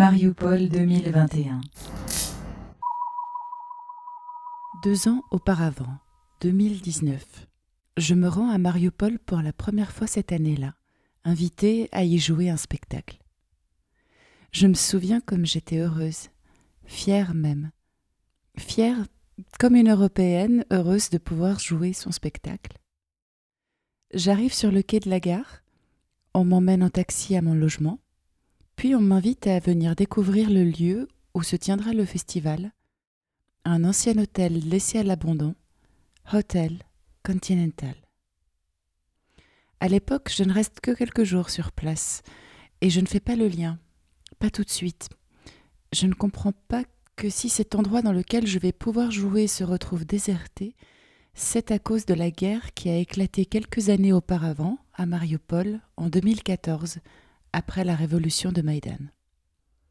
Mariupol 2021. Deux ans auparavant, 2019, je me rends à Mariupol pour la première fois cette année-là, invitée à y jouer un spectacle. Je me souviens comme j'étais heureuse, fière même. Fière comme une Européenne heureuse de pouvoir jouer son spectacle. J'arrive sur le quai de la gare, on m'emmène en taxi à mon logement, puis on m'invite à venir découvrir le lieu où se tiendra le festival, un ancien hôtel laissé à l'abandon, Hotel Continental. À l'époque, je ne reste que quelques jours sur place, et je ne fais pas le lien, pas tout de suite. Je ne comprends pas que si cet endroit dans lequel je vais pouvoir jouer se retrouve déserté, c'est à cause de la guerre qui a éclaté quelques années auparavant à Mariupol en 2014 après la révolution de Maïdan.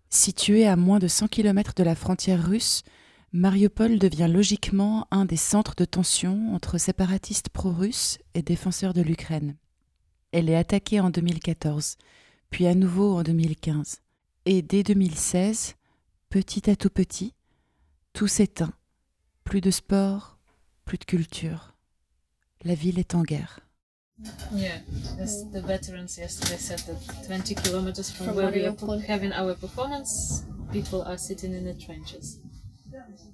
Situé à moins de 100 km de la frontière russe, Mariupol devient logiquement un des centres de tension entre séparatistes pro-russes et défenseurs de l'Ukraine. Elle est attaquée en 2014, puis à nouveau en 2015. Et dès 2016, petit à tout petit, tout s'éteint. Plus de sport, plus de culture. La ville est en guerre. Yeah, the veterans yesterday said that 20 kilometers from, where we are having our performance, people are sitting in the trenches.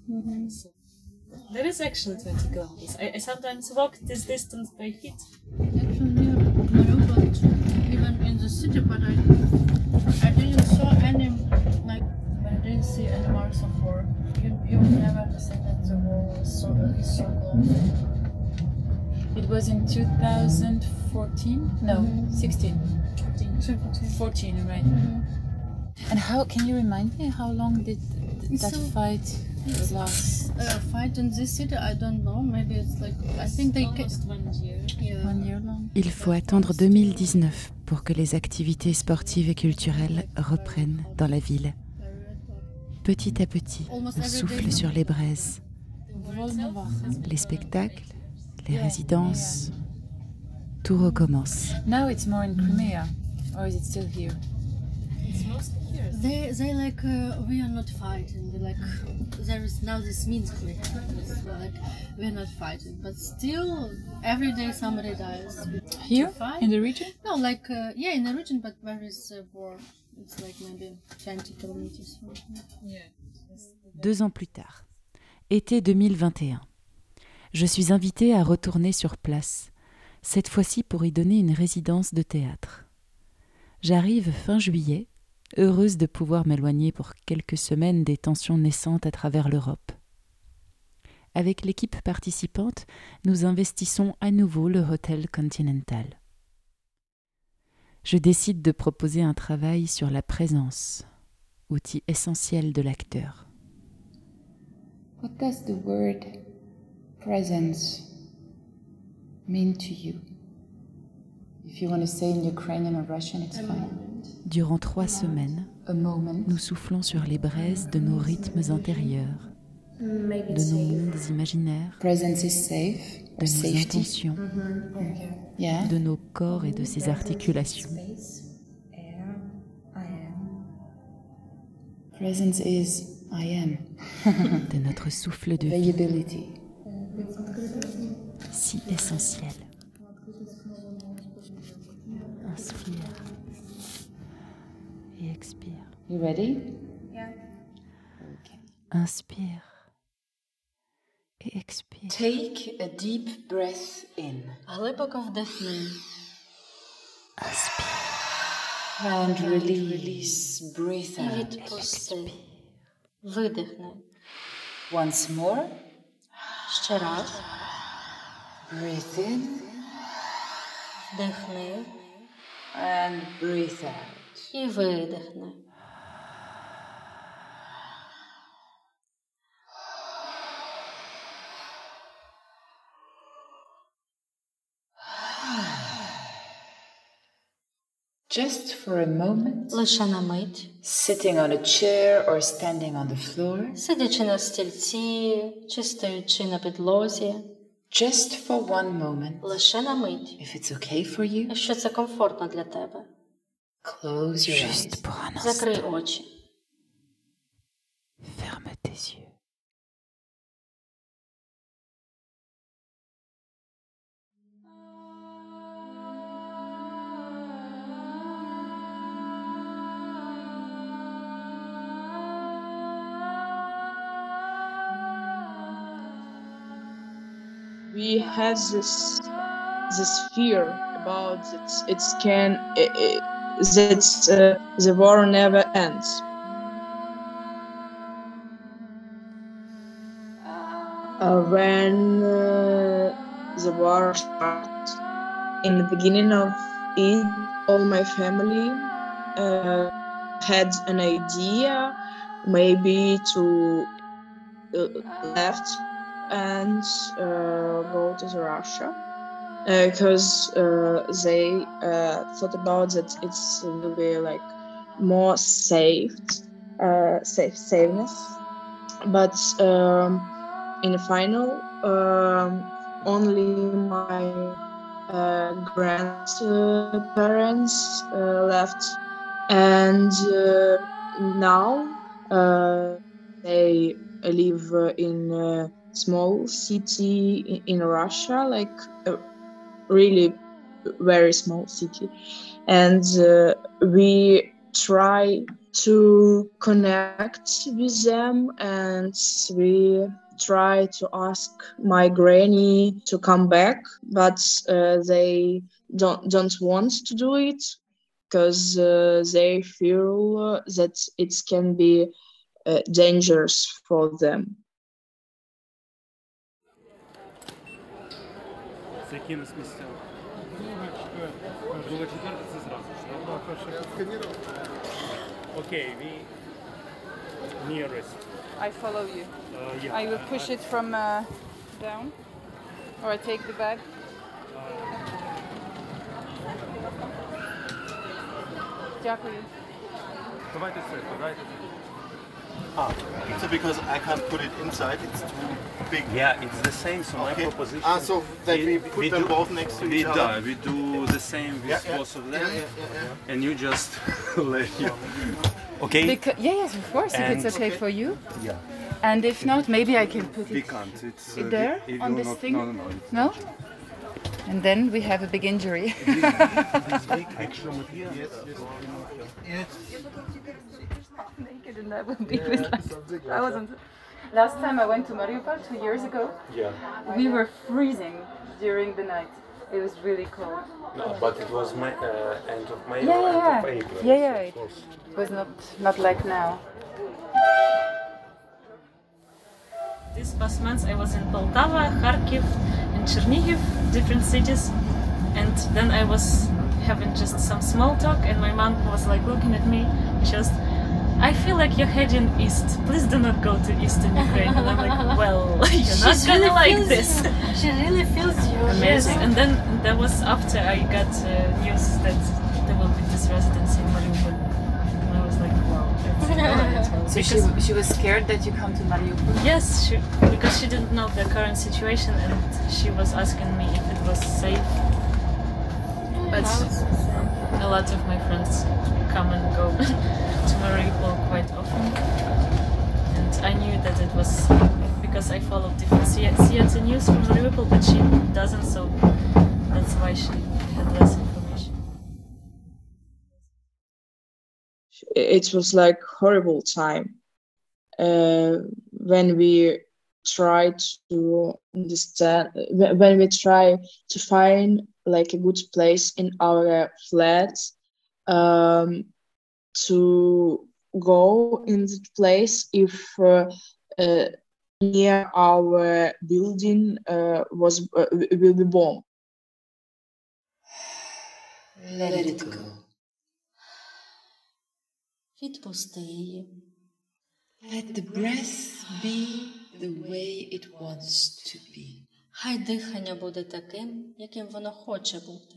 Mm-hmm. So, there is actually 20 kilometers. I, I sometimes walk this distance by feet. Actually, near Mariupol too, even in the city, but I, I didn't saw any, like, I didn't see any marks of war. You, you would never understand that the war was so, so close. It was in 2014? No, 16. 14. 14, right. And how can you remind me how long did th- that So- fight last? Uh, fight in this city, I don't know. Maybe it's like, I think they one year. yeah. One year long. Il faut attendre 2019 pour que les activités sportives et culturelles reprennent dans la ville. Petit à petit, on souffle sur les braises. Les spectacles, les résidences, tout recommence. Now it's more in Crimea, or is it still here? It's mostly here. They, they like, uh, we are not fighting. They like, there is now this Minsk like, like, we're not fighting. But still, every day somebody dies. Here? Fight? In the region? No, like, uh, yeah, in the region, but where is uh, war? It's like maybe 20 kilometers from here. Yeah. Deux ans plus tard, été 2021. Je suis invitée à retourner sur place, cette fois-ci pour y donner une résidence de théâtre. J'arrive fin juillet, heureuse de pouvoir m'éloigner pour quelques semaines des tensions naissantes à travers l'Europe. Avec l'équipe participante, nous investissons à nouveau le Hotel Continental. Je décide de proposer un travail sur la présence, outil essentiel de l'acteur. What does the word presence mean to you? If you want to say in Ukrainian or Russian, it's fine. Durant trois semaines, nous soufflons sur les braises de nos rythmes intérieurs, de nos mondes imaginaires, Presence is safe de nos intentions, Yeah. de nos corps et de ses articulations. Presence is I am. de notre souffle de vie si essentiel. Inspire et expire. You ready? Inspire et expire. Take a deep breath in Глибоко вдихни. and release. Breathe І out. відпусти. Видихни. Once more. Ще раз. Breathe in Вдихни. and breathe out. І видихни. Just for a moment, Лише на мить. sitting on a chair or standing on the floor, Сидячи на стільці, чи стоячи на підлозі. just for one moment. Лише на мить. If it's okay for you. Якщо це комфортно для тебе. Close your eyes. Закрий очі. Ferme tes yeux. We have this this fear about that it can it, it, that uh, the war never ends. Uh, when uh, the war started, in the beginning of it, all my family uh, had an idea, maybe to uh, left and uh, go to the Russia because uh, they uh, thought about that it's will be like more safe, uh, safe safeness. But um, in the final, um, only my uh, grandparents uh, left, and now they live in small city in Russia, like a really very small city. And uh, we try to connect with them and we try to ask my granny to come back but uh, they don't don't want to do it because uh, they feel that it can be uh, dangerous for them З якимось місцем. Друга четверта це зразу ж, Окей, we nearest. I follow you. Uh, yeah. I will push it from uh, down, or I take the bag. Дякую. Давайте це, давайте це. Ah, so because I can't put it inside, it's too big. Yeah, it's the same, so my Okay. proposition... Ah, so that we put them do- both next to each do, other? We do the same with Yeah, yeah. both of them, yeah, yeah, yeah. and you just let you... Okay? Because, yeah, yes, of course, if it's And- okay for you. Yeah. And if not, maybe I can put We it can't. It's It there, if on this not- thing? No, no, no. It's No? And then we have a big injury. Actually, here. naked and I will be with like thousands. Last time I went to Mariupol two years ago, Yeah. we were freezing during the night. It was really cold. No, but it was my uh, end of May Yeah, or yeah, end of yeah. April. Yeah, yeah, Of it- course. It was not not like now. These past months I was in Poltava, Kharkiv, and Chernihiv, different cities, and then I was having just some small talk, and my mom was like looking at me, just. I feel like you're heading east. Please do not go to eastern Ukraine. And I'm like, well, you're not gonna really like this. you. She really feels you. Amazing. And then that was after I got uh, news that there will be this residency in Mariupol. And I was like, wow, that's alright. So she, she was scared that you come to Mariupol. Yes, she, because she didn't know the current situation and she was asking me if it was safe. But a lot of my friends come and go to Mariupol quite often. And I knew that it was because I followed different CNC news from Mariupol, but she doesn't, so that's why she had less information. it was like horrible time uh, when we try to understand when we try to find like a good place in our flat um, to go in the place if uh, uh, near our building uh, was uh, will be bombed Let it go. Відпусти її. Let the breath be the way it wants to be. Хай дихання буде таким, яким воно хоче бути.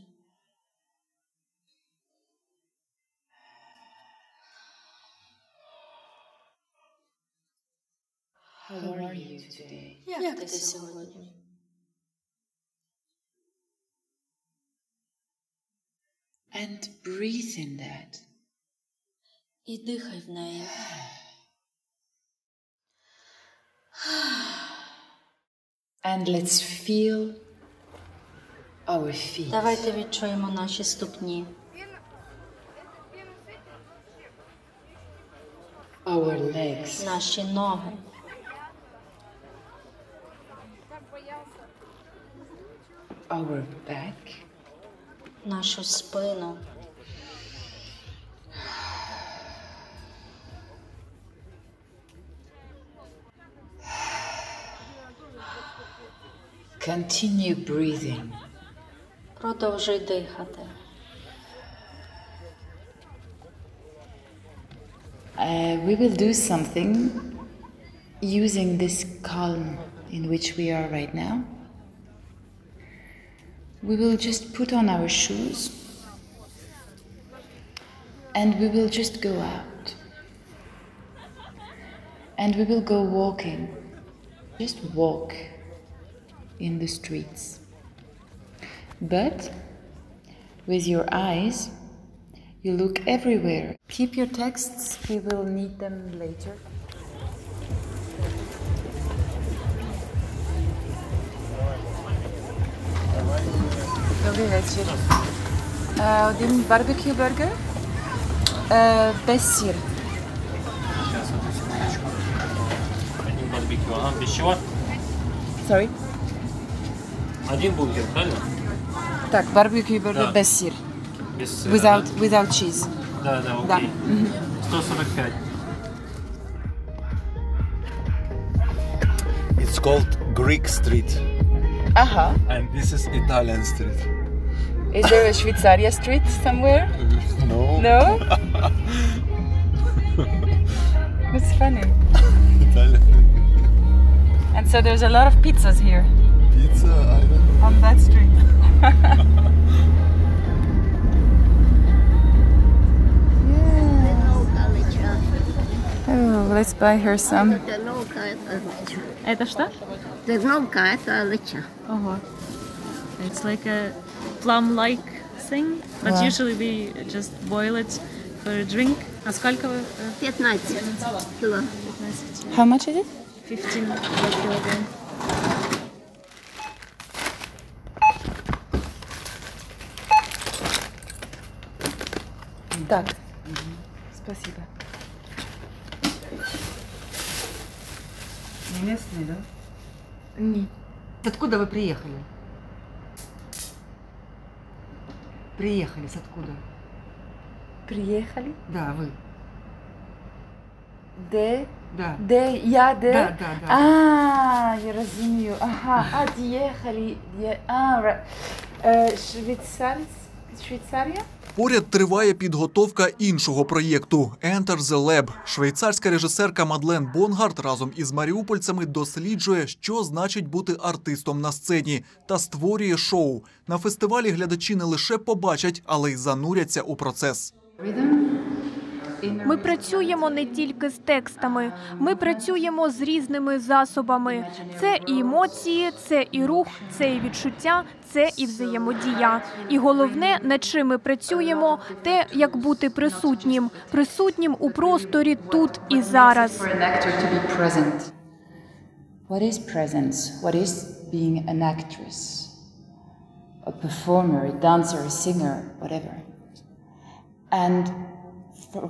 How are you today? Як ти сьогодні? And breathe in that. І дихай в неї. And let's feel our feet. Давайте відчуємо наші ступні, Our legs. наші ноги, Our back. нашу спину. Continue breathing. Продовжуй дихати. Uh, we will do something using this calm in which we are right now. We will just put on our shoes and we will just go out. And we will go walking. Just walk in the streets. But with your eyes, you look everywhere. Keep your texts, we will need them later. Добрий вечір. Е, один барбекю бургер. Е, без сір. Один барбекю, ага, без чего? Sorry? Один бургер, правильно? Так, барбекю бургер Да. без сір. Без сыра, Without, да? without cheese. Да, да, Да. окей. Мгм. 145. It's called Greek Street. Ага. And this is Italian Street. Is there a Schweizaria street somewhere? No. No? That's funny. Italian And so there's a lot of pizzas here pizza, I don't know. on that street. Oh, let's buy her some. Это что? Дерновка – это лыча. Ого. It's like a plum-like thing, but Wow. usually we just boil it for a drink. А сколько вы? 15 кило. 15. How much is it? 15 килограмм. Так. Спасибо. Не местные, да? Не. Откуда вы приехали? Приехали с откуда? Приехали? Да, вы. Де? Да. Де? Я де? Да, да, да. А, я розумію. Ага. А, дієхалі. Діє... А, ра- е, Швейцарсь? Швейцарія? Поряд триває підготовка іншого проєкту Enter the Lab. Швейцарська режисерка Мадлен Бонгард разом із маріупольцями досліджує, що значить бути артистом на сцені, та створює шоу. На фестивалі глядачі не лише побачать, але й зануряться у процес. Ми працюємо не тільки з текстами, ми працюємо з різними засобами. Це і емоції, це і рух, це і відчуття, це і взаємодія. І головне, над чим ми працюємо, те, як бути присутнім, присутнім у просторі тут і зараз. What is presence? What is being an actress? A performer, a dancer, a singer, whatever. And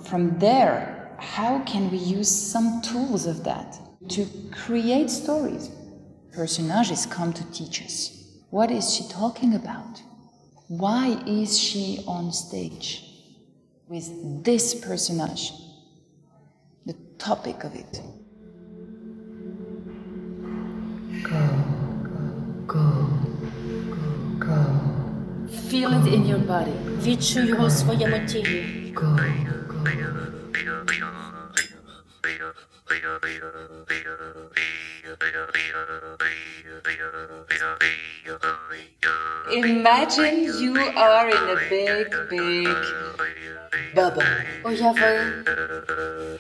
from there, how can we use some tools of that to create stories? Personages come to teach us. What is she talking about? Why is she on stage with this personage? The topic of it. Feel it in your body. Відчуй його у своєму тілі. Imagine you are in a big, big bubble. Уяви,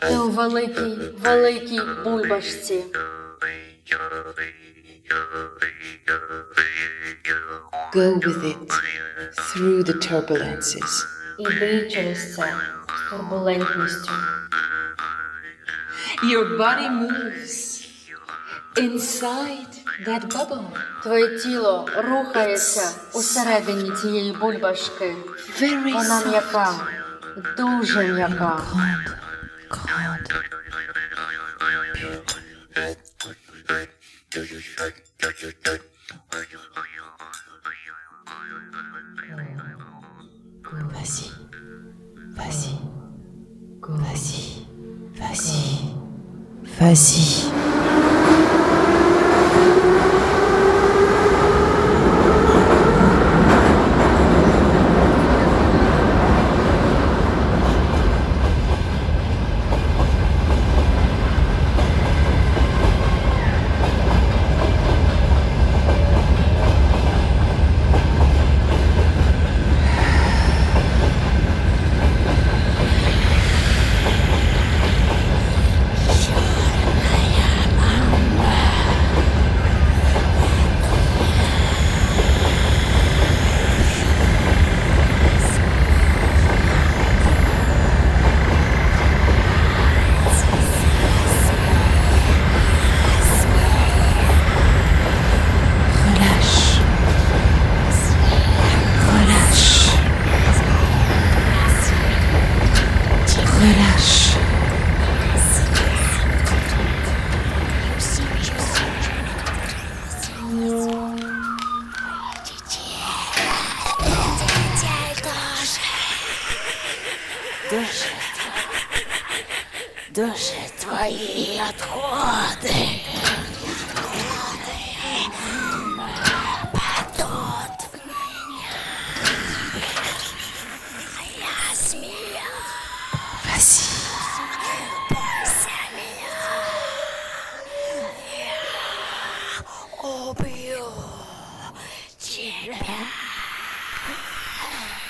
ти у великій, великій бульбашці. Go with it through the turbulences. Іди через це з турбулентністю. Your body moves Inside that bubble. Твоє тіло рухається усередині цієї бульбашки. Very Вона м'яка, дуже м'яка. Vas-y, vas-y, vas-y, vas-y, vas-y.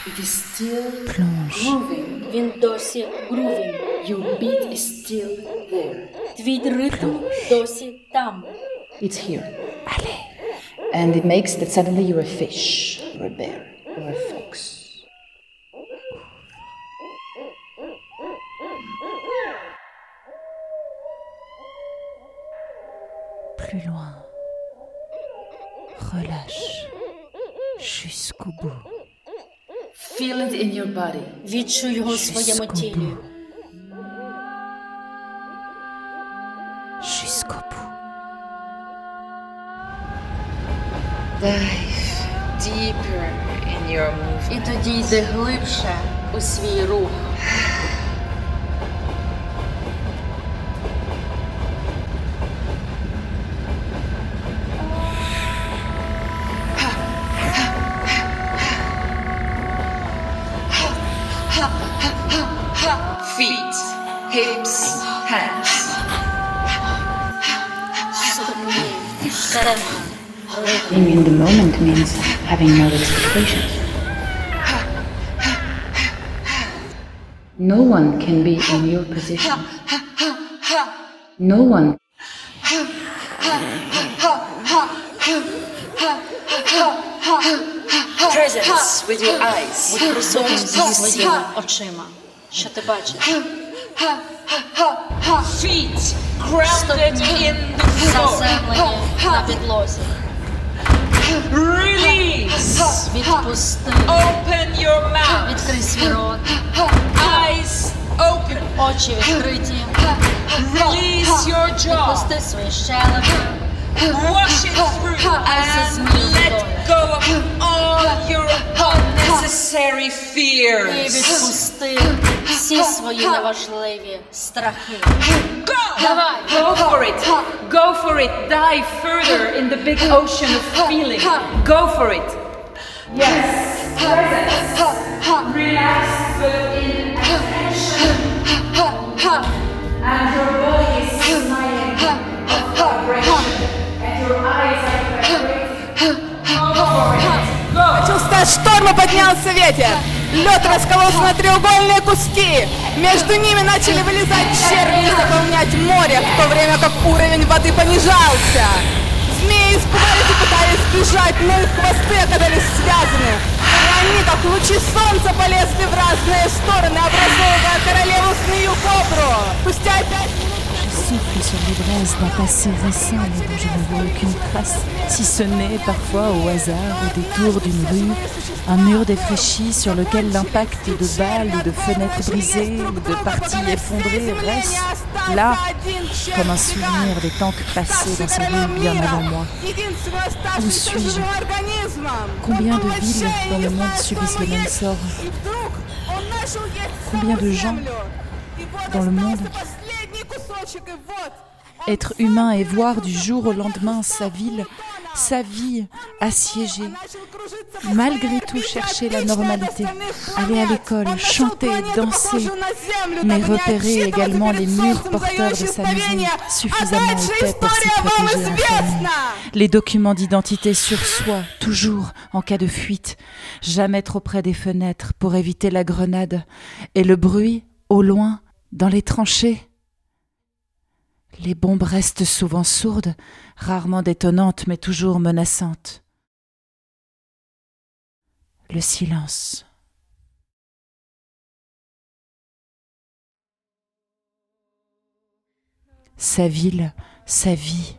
It is still Plonge. grooving. Він досі grooving. Your beat is still there. Твій ритм досі там. It's here. And it makes that suddenly you're a fish, or a bear, or a fox. Plus loin. Relâche. Jusqu'au bout. Feel it in your body. Відчуй його у своєму тілі. Dive deeper in your movement. І тоді йди глибше у свій рух. Being in the moment means having no expectations. No one can be in your position. No one. Presence with your eyes. Будь присутністю зі своїми очима. Що ти бачиш? Feet grounded in the floor. Заземлені на підлозі. Release. Відпусти. Open your mouth. Відкрий свій рот. Eyes open. Очі відкриті. Release your jaw. Відпусти свої щелепи. Wash it through and let go of all your unnecessary І fears. відпусти всі свої неважливі страхи. Давай. Go for it. Go for it. Dive further in the big ocean of feeling. Go for it. Yes. Presence. Relax within attention. And your body is smiling Почувствовал шторм и поднялся ветер. Лед раскололся на треугольные куски. Между ними начали вылезать черви и заполнять море, в то время как уровень воды понижался. Змеи испугались и пытались бежать, но их хвосты оказались связаны. И они, как лучи солнца, полезли в разные стороны, образовывая королеву змею кобру. Спустя пять. Souffle sur les d'un passé récent dont je ne vois aucune trace, si ce n'est parfois au hasard, au détour d'une rue, un mur défraîchi sur lequel l'impact de balles ou de fenêtres brisées ou de parties effondrées reste là, comme un souvenir des temps passés dans ces rues bien avant moi. Où suis-je? Combien de villes dans le monde subissent le même sort? Combien de gens dans le monde Être humain et voir du jour au lendemain sa ville, sa vie assiégée. Malgré tout chercher la normalité, aller à l'école, chanter, danser, mais repérer également les murs porteurs de sa maison suffisamment épais pour s'y protéger en famille. Les documents d'identité sur soi, toujours en cas de fuite, jamais trop près des fenêtres pour éviter la grenade, et le bruit, au loin, dans les tranchées. Les bombes restent souvent sourdes, rarement détonnantes, mais toujours menaçantes. Le silence. Sa ville, sa vie.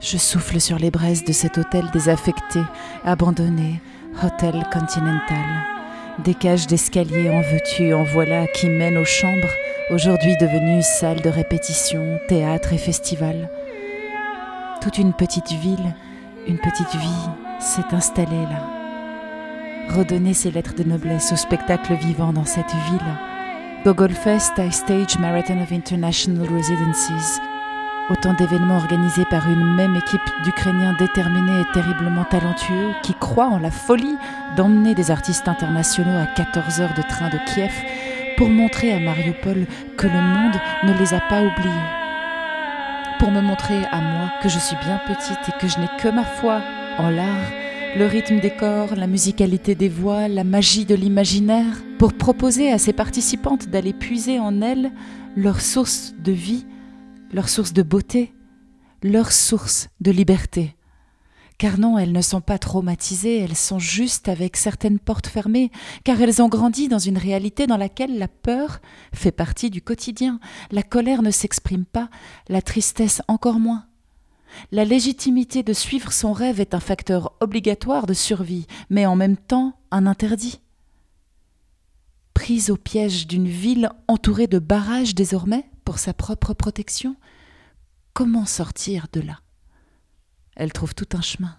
Je souffle sur les braises de cet hôtel désaffecté, abandonné, Hôtel Continental. Des cages d'escalier en veux-tu, en voilà qui mènent aux chambres, aujourd'hui devenues salles de répétition, théâtre et festival. Toute une petite ville, une petite vie s'est installée là. Redonner ses lettres de noblesse au spectacle vivant dans cette ville. Gogolfest I Stage Marathon of International Residencies. Autant d'événements organisés par une même équipe d'Ukrainiens déterminés et terriblement talentueux qui croient en la folie d'emmener des artistes internationaux à 14 heures de train de Kiev pour montrer à Mariupol que le monde ne les a pas oubliés. Pour me montrer à moi que je suis bien petite et que je n'ai que ma foi en l'art, le rythme des corps, la musicalité des voix, la magie de l'imaginaire, pour proposer à ces participantes d'aller puiser en elles leur source de vie leur source de beauté, leur source de liberté. Car non, elles ne sont pas traumatisées, elles sont juste avec certaines portes fermées, car elles ont grandi dans une réalité dans laquelle la peur fait partie du quotidien, la colère ne s'exprime pas, la tristesse encore moins. La légitimité de suivre son rêve est un facteur obligatoire de survie, mais en même temps un interdit. Prise au piège d'une ville entourée de barrages désormais, pour sa propre protection, comment sortir de là? Elle trouve tout un chemin.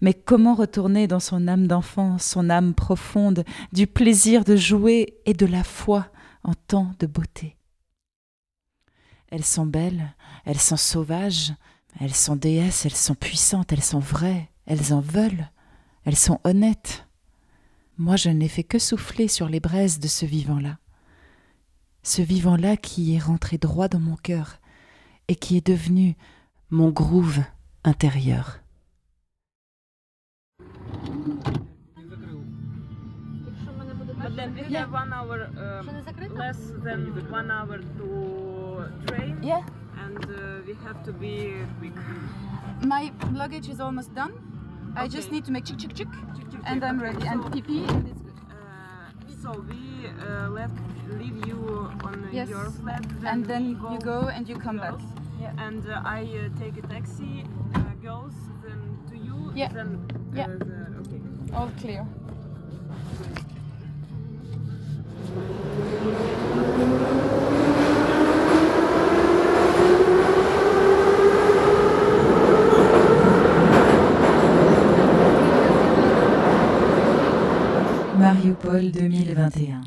Mais comment retourner dans son âme d'enfant, son âme profonde, du plaisir de jouer et de la foi en temps de beauté? Elles sont belles, elles sont sauvages, elles sont déesses, elles sont puissantes, elles sont vraies, elles en veulent, elles sont honnêtes. Moi, je n'ai fait que souffler sur les braises de ce vivant-là ce vivant-là qui est rentré droit dans mon cœur et qui est devenu mon groove intérieur. But then we have one hour, less than one hour to train. Yeah. And uh, we have to be quick. My luggage is almost done. I just need to make chick chick chick, and I'm ready. And pee pee, and it's good. So we uh, let leave you on Yes. your flat, And then we you go and you come back. girls. And uh, I uh, take a taxi, uh, girls, then to you, Yeah. then uh, Yeah. the, okay. All clear. Mariupol 2021.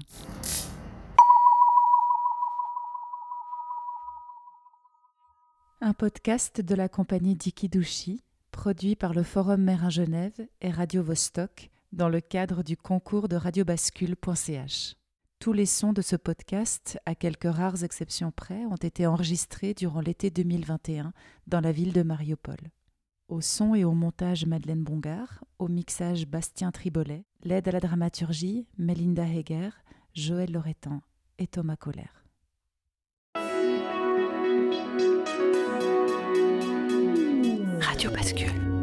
Un podcast de la compagnie Dikidushi, produit par le Forum Mérin Genève et Radio Vostok dans le cadre du concours de radiobascule.ch. Tous les sons de ce podcast, à quelques rares exceptions près, ont été enregistrés durant l'été 2021 dans la ville de Mariupol. Au son et au montage Madeleine Bongard, au mixage Bastien Tribolet, l'aide à la dramaturgie Melinda Heger, Joël Loretan et Thomas Colère. Radio Bascule.